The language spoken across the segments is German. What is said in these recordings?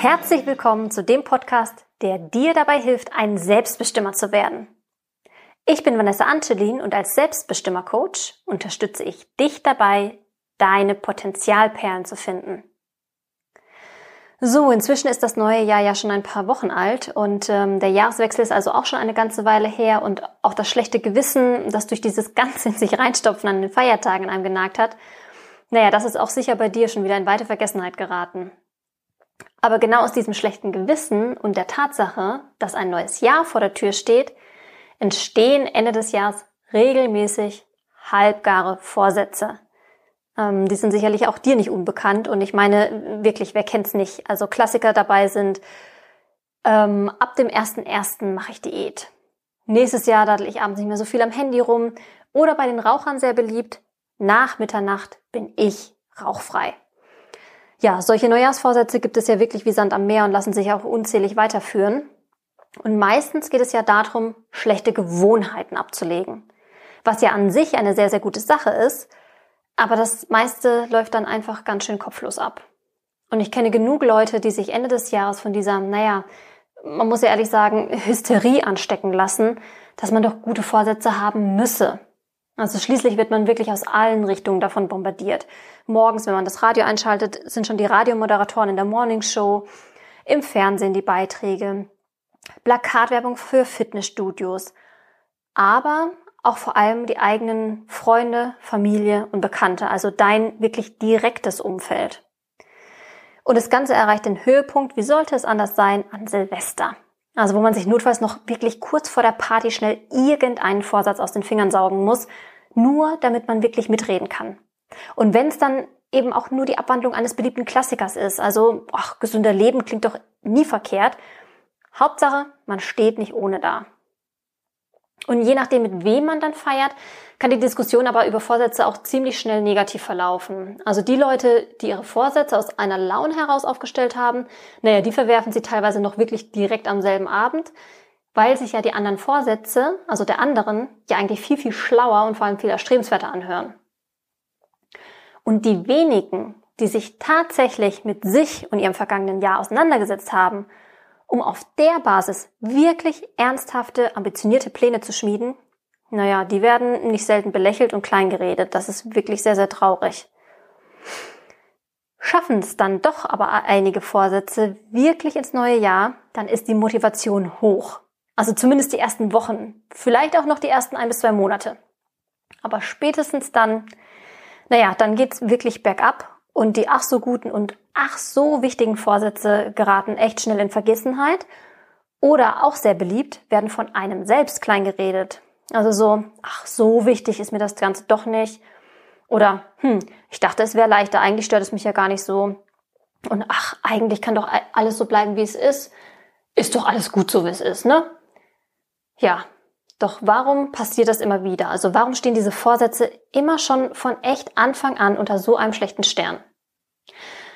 Herzlich willkommen zu dem Podcast, der dir dabei hilft, ein Selbstbestimmer zu werden. Ich bin Vanessa Ancelin und als Selbstbestimmer-Coach unterstütze ich dich dabei, deine Potenzialperlen zu finden. So, inzwischen ist das neue Jahr ja schon ein paar Wochen alt und ähm, der Jahreswechsel ist also auch schon eine ganze Weile her und auch das schlechte Gewissen, das durch dieses ganze in sich reinstopfen an den Feiertagen in einem genagt hat, naja, das ist auch sicher bei dir schon wieder in weite Vergessenheit geraten. Aber genau aus diesem schlechten Gewissen und der Tatsache, dass ein neues Jahr vor der Tür steht, entstehen Ende des Jahres regelmäßig halbgare Vorsätze. Ähm, die sind sicherlich auch dir nicht unbekannt und ich meine wirklich, wer kennt's nicht? Also Klassiker dabei sind, ähm, ab dem 1.1. mache ich Diät. Nächstes Jahr daddel ich abends nicht mehr so viel am Handy rum. Oder bei den Rauchern sehr beliebt, nach Mitternacht bin ich rauchfrei. Ja, solche Neujahrsvorsätze gibt es ja wirklich wie Sand am Meer und lassen sich auch unzählig weiterführen. Und meistens geht es ja darum, schlechte Gewohnheiten abzulegen. Was ja an sich eine sehr, sehr gute Sache ist, aber das meiste läuft dann einfach ganz schön kopflos ab. Und ich kenne genug Leute, die sich Ende des Jahres von dieser, naja, man muss ja ehrlich sagen, Hysterie anstecken lassen, dass man doch gute Vorsätze haben müsse. Also schließlich wird man wirklich aus allen Richtungen davon bombardiert. Morgens, wenn man das Radio einschaltet, sind schon die Radiomoderatoren in der Morningshow, im Fernsehen die Beiträge, Plakatwerbung für Fitnessstudios, aber auch vor allem die eigenen Freunde, Familie und Bekannte, also dein wirklich direktes Umfeld. Und das Ganze erreicht den Höhepunkt, wie sollte es anders sein, an Silvester. Also wo man sich notfalls noch wirklich kurz vor der Party schnell irgendeinen Vorsatz aus den Fingern saugen muss, nur damit man wirklich mitreden kann. Und wenn es dann eben auch nur die Abwandlung eines beliebten Klassikers ist, also ach, gesünder Leben klingt doch nie verkehrt. Hauptsache, man steht nicht ohne da. Und je nachdem, mit wem man dann feiert, kann die Diskussion aber über Vorsätze auch ziemlich schnell negativ verlaufen. Also die Leute, die ihre Vorsätze aus einer Laune heraus aufgestellt haben, naja, die verwerfen sie teilweise noch wirklich direkt am selben Abend, weil sich ja die anderen Vorsätze, also der anderen, ja eigentlich viel, viel schlauer und vor allem viel erstrebenswerter anhören. Und die wenigen, die sich tatsächlich mit sich und ihrem vergangenen Jahr auseinandergesetzt haben um auf der Basis wirklich ernsthafte, ambitionierte Pläne zu schmieden, naja, die werden nicht selten belächelt und kleingeredet. Das ist wirklich sehr, sehr traurig. Schaffen es dann doch aber einige Vorsätze wirklich ins neue Jahr, dann ist die Motivation hoch. Also zumindest die ersten Wochen, vielleicht auch noch die ersten ein bis zwei Monate. Aber spätestens dann, naja, dann geht's wirklich bergab und die ach so guten und ach so wichtigen Vorsätze geraten echt schnell in Vergessenheit. Oder auch sehr beliebt, werden von einem selbst klein geredet. Also so, ach so wichtig ist mir das Ganze doch nicht. Oder, hm, ich dachte, es wäre leichter, eigentlich stört es mich ja gar nicht so. Und ach, eigentlich kann doch alles so bleiben, wie es ist. Ist doch alles gut so, wie es ist, ne? Ja, doch warum passiert das immer wieder? Also warum stehen diese Vorsätze immer schon von echt Anfang an unter so einem schlechten Stern?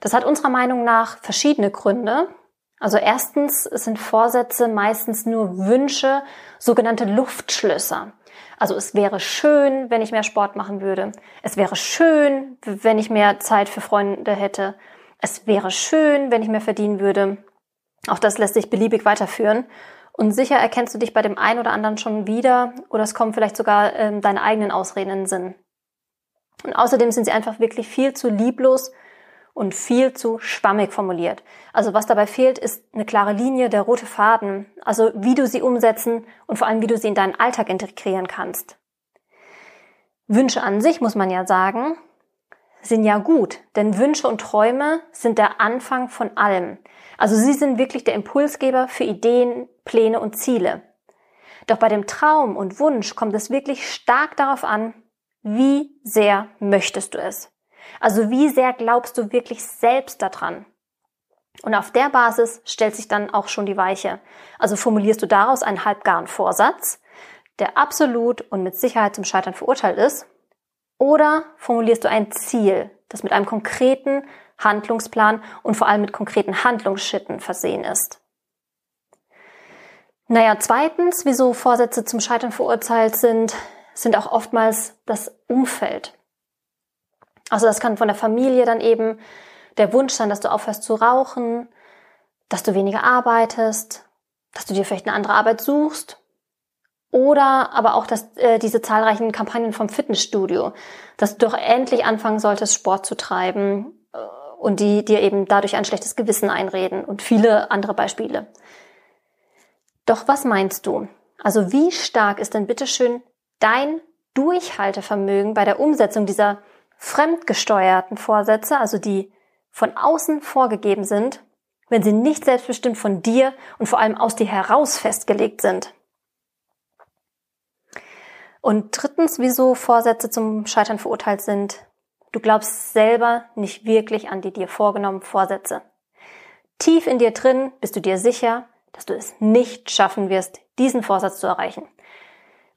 Das hat unserer Meinung nach verschiedene Gründe. Also erstens sind Vorsätze meistens nur Wünsche, sogenannte Luftschlösser. Also es wäre schön, wenn ich mehr Sport machen würde. Es wäre schön, wenn ich mehr Zeit für Freunde hätte. Es wäre schön, wenn ich mehr verdienen würde. Auch das lässt sich beliebig weiterführen. Und sicher erkennst du dich bei dem einen oder anderen schon wieder oder es kommen vielleicht sogar ähm, deine eigenen Ausreden in den Sinn. Und außerdem sind sie einfach wirklich viel zu lieblos und viel zu schwammig formuliert. Also was dabei fehlt, ist eine klare Linie, der rote Faden, also wie du sie umsetzen und vor allem wie du sie in deinen Alltag integrieren kannst. Wünsche an sich, muss man ja sagen, sind ja gut, denn Wünsche und Träume sind der Anfang von allem. Also sie sind wirklich der Impulsgeber für Ideen, Pläne und Ziele. Doch bei dem Traum und Wunsch kommt es wirklich stark darauf an, wie sehr möchtest du es. Also wie sehr glaubst du wirklich selbst daran? Und auf der Basis stellt sich dann auch schon die Weiche. Also formulierst du daraus einen halbgaren Vorsatz, der absolut und mit Sicherheit zum Scheitern verurteilt ist, oder formulierst du ein Ziel, das mit einem konkreten Handlungsplan und vor allem mit konkreten Handlungsschritten versehen ist. Naja, zweitens, wieso Vorsätze zum Scheitern verurteilt sind, sind auch oftmals das Umfeld. Also das kann von der Familie dann eben der Wunsch sein, dass du aufhörst zu rauchen, dass du weniger arbeitest, dass du dir vielleicht eine andere Arbeit suchst oder aber auch dass, äh, diese zahlreichen Kampagnen vom Fitnessstudio, dass du doch endlich anfangen solltest, Sport zu treiben äh, und die dir eben dadurch ein schlechtes Gewissen einreden und viele andere Beispiele. Doch was meinst du? Also wie stark ist denn bitteschön dein Durchhaltevermögen bei der Umsetzung dieser fremdgesteuerten Vorsätze, also die von außen vorgegeben sind, wenn sie nicht selbstbestimmt von dir und vor allem aus dir heraus festgelegt sind? Und drittens, wieso Vorsätze zum Scheitern verurteilt sind. Du glaubst selber nicht wirklich an die dir vorgenommenen Vorsätze. Tief in dir drin bist du dir sicher, dass du es nicht schaffen wirst, diesen Vorsatz zu erreichen.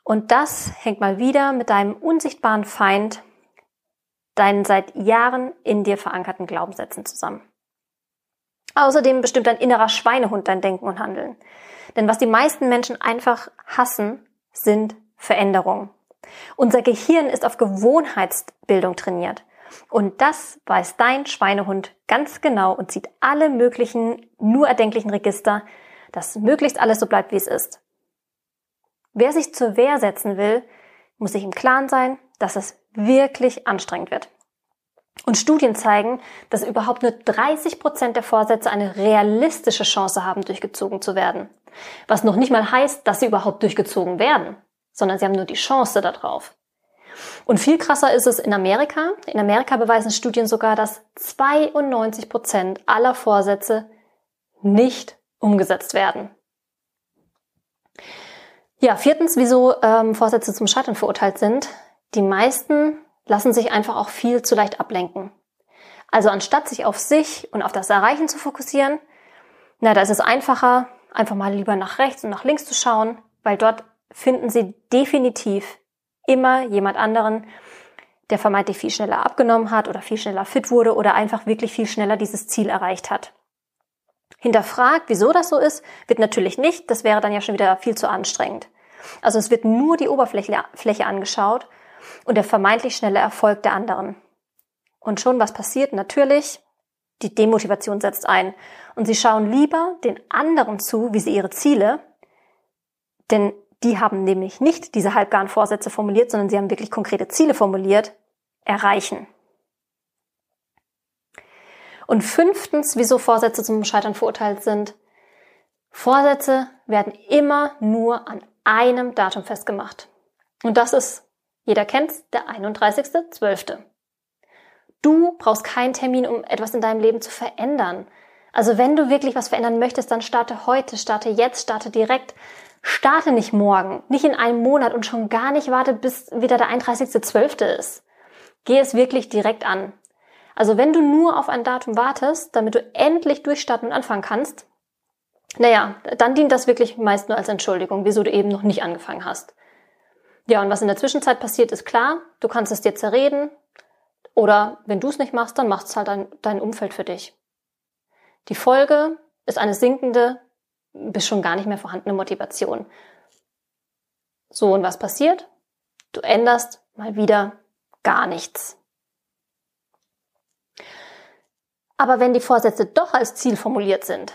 Und das hängt mal wieder mit deinem unsichtbaren Feind, deinen seit Jahren in dir verankerten Glaubenssätzen zusammen. Außerdem bestimmt dein innerer Schweinehund dein Denken und Handeln. Denn was die meisten Menschen einfach hassen, sind Veränderungen. Unser Gehirn ist auf Gewohnheitsbildung trainiert. Und das weiß dein Schweinehund ganz genau und zieht alle möglichen, nur erdenklichen Register, dass möglichst alles so bleibt, wie es ist. Wer sich zur Wehr setzen will, muss sich im Klaren sein, dass es wirklich anstrengend wird. Und Studien zeigen, dass überhaupt nur 30 Prozent der Vorsätze eine realistische Chance haben, durchgezogen zu werden. Was noch nicht mal heißt, dass sie überhaupt durchgezogen werden, sondern sie haben nur die Chance darauf. Und viel krasser ist es in Amerika. In Amerika beweisen Studien sogar, dass 92 Prozent aller Vorsätze nicht umgesetzt werden. Ja, viertens, wieso ähm, Vorsätze zum Scheitern verurteilt sind. Die meisten lassen sich einfach auch viel zu leicht ablenken. Also anstatt sich auf sich und auf das Erreichen zu fokussieren, na, da ist es einfacher, einfach mal lieber nach rechts und nach links zu schauen, weil dort finden sie definitiv immer jemand anderen, der vermeintlich viel schneller abgenommen hat oder viel schneller fit wurde oder einfach wirklich viel schneller dieses Ziel erreicht hat. Hinterfragt, wieso das so ist, wird natürlich nicht. Das wäre dann ja schon wieder viel zu anstrengend. Also es wird nur die Oberfläche Fläche angeschaut und der vermeintlich schnelle Erfolg der anderen. Und schon was passiert? Natürlich, die Demotivation setzt ein. Und sie schauen lieber den anderen zu, wie sie ihre Ziele, denn die haben nämlich nicht diese halbgaren Vorsätze formuliert, sondern sie haben wirklich konkrete Ziele formuliert, erreichen. Und fünftens, wieso Vorsätze zum Scheitern verurteilt sind. Vorsätze werden immer nur an einem Datum festgemacht. Und das ist, jeder kennt's, der 31.12. Du brauchst keinen Termin, um etwas in deinem Leben zu verändern. Also wenn du wirklich was verändern möchtest, dann starte heute, starte jetzt, starte direkt. Starte nicht morgen, nicht in einem Monat und schon gar nicht warte, bis wieder der 31.12. ist. Geh es wirklich direkt an. Also wenn du nur auf ein Datum wartest, damit du endlich durchstarten und anfangen kannst, naja, dann dient das wirklich meist nur als Entschuldigung, wieso du eben noch nicht angefangen hast. Ja, und was in der Zwischenzeit passiert, ist klar. Du kannst es dir zerreden. Oder wenn du es nicht machst, dann macht es halt dein, dein Umfeld für dich. Die Folge ist eine sinkende, bis schon gar nicht mehr vorhandene Motivation. So, und was passiert? Du änderst mal wieder gar nichts. Aber wenn die Vorsätze doch als Ziel formuliert sind,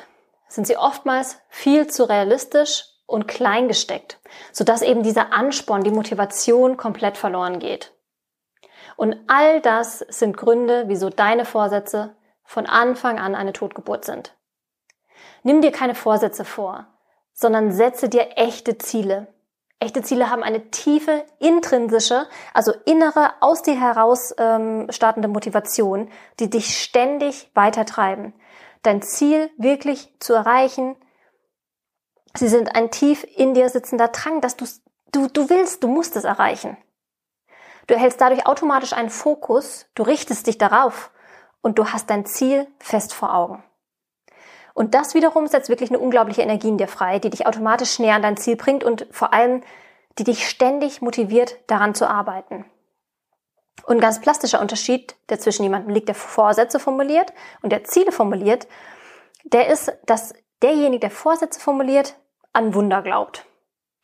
sind sie oftmals viel zu realistisch und klein gesteckt, sodass eben dieser Ansporn, die Motivation komplett verloren geht. Und all das sind Gründe, wieso deine Vorsätze von Anfang an eine Totgeburt sind. Nimm dir keine Vorsätze vor, sondern setze dir echte Ziele, Echte Ziele haben eine tiefe, intrinsische, also innere, aus dir heraus ähm, startende Motivation, die dich ständig weitertreiben. Dein Ziel wirklich zu erreichen. Sie sind ein tief in dir sitzender Drang, dass du, du, du willst, du musst es erreichen. Du erhältst dadurch automatisch einen Fokus, du richtest dich darauf und du hast dein Ziel fest vor Augen. Und das wiederum setzt wirklich eine unglaubliche Energie in dir frei, die dich automatisch näher an dein Ziel bringt und vor allem, die dich ständig motiviert, daran zu arbeiten. Und ein ganz plastischer Unterschied, der zwischen jemandem liegt, der Vorsätze formuliert und der Ziele formuliert, der ist, dass derjenige, der Vorsätze formuliert, an Wunder glaubt.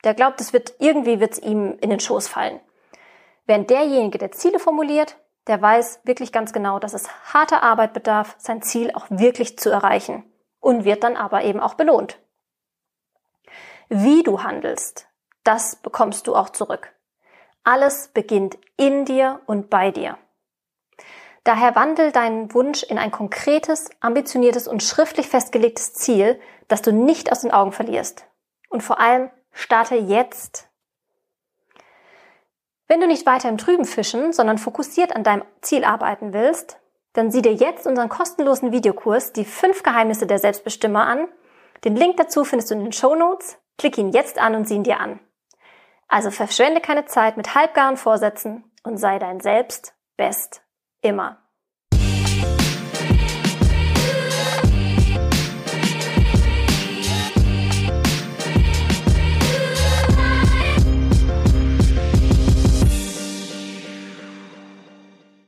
Der glaubt, es wird irgendwie wird's ihm in den Schoß fallen. Während derjenige, der Ziele formuliert, der weiß wirklich ganz genau, dass es harte Arbeit bedarf, sein Ziel auch wirklich zu erreichen. Und wird dann aber eben auch belohnt. Wie du handelst, das bekommst du auch zurück. Alles beginnt in dir und bei dir. Daher wandel deinen Wunsch in ein konkretes, ambitioniertes und schriftlich festgelegtes Ziel, das du nicht aus den Augen verlierst. Und vor allem starte jetzt. Wenn du nicht weiter im Trüben fischen, sondern fokussiert an deinem Ziel arbeiten willst, dann sieh dir jetzt unseren kostenlosen Videokurs Die fünf Geheimnisse der Selbstbestimmer an. Den Link dazu findest du in den Show Notes. Klick ihn jetzt an und sieh ihn dir an. Also verschwende keine Zeit mit halbgaren Vorsätzen und sei dein Selbst best immer.